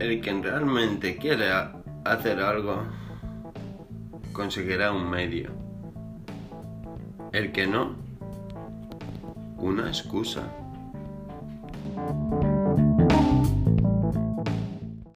El que realmente quiere hacer algo conseguirá un medio. El que no, una excusa.